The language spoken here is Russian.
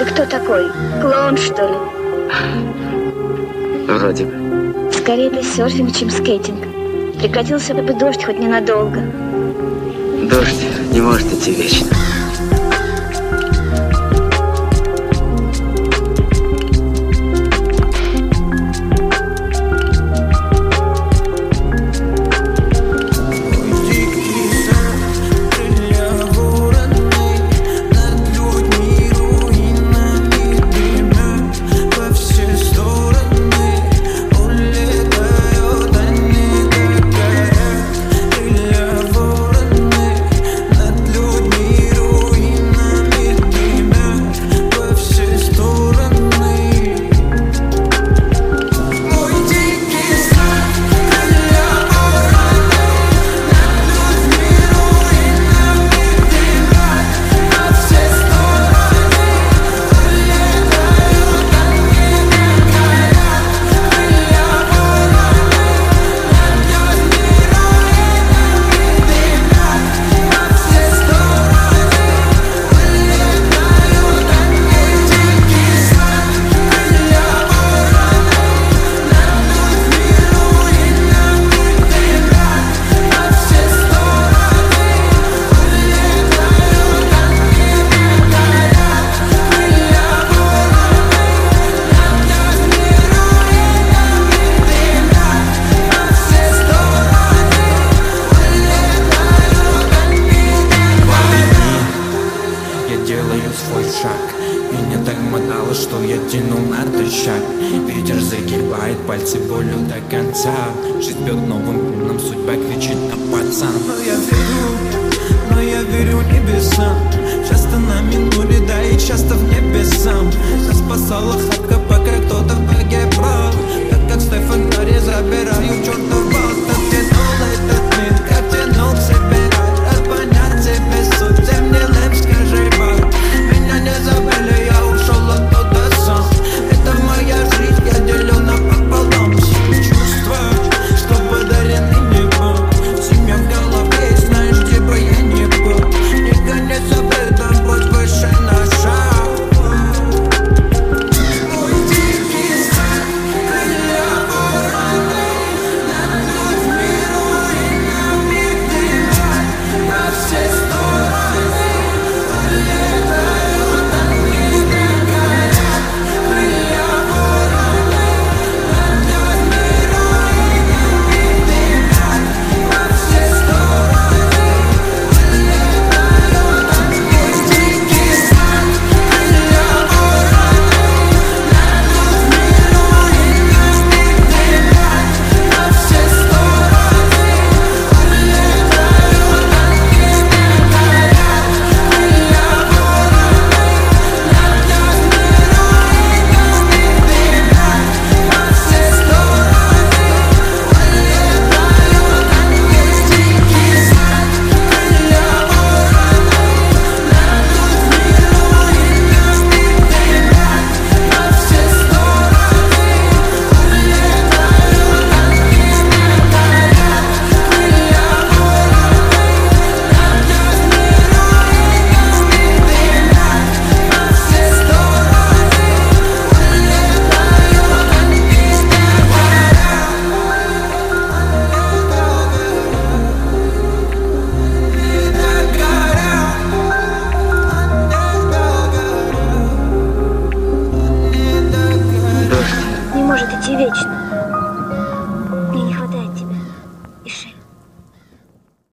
Ты кто такой? Клоун, что ли? Вроде бы. Скорее это серфинг, чем скейтинг. Прекратился бы дождь хоть ненадолго. Дождь не может идти вечно. свой шаг. И Меня так мотало, что я тянул на натощак Ветер загибает пальцы болью до конца. Жизнь бьет новым пленом, судьба кричит на пацан. Но я верю, но я верю небесам. Часто вечно.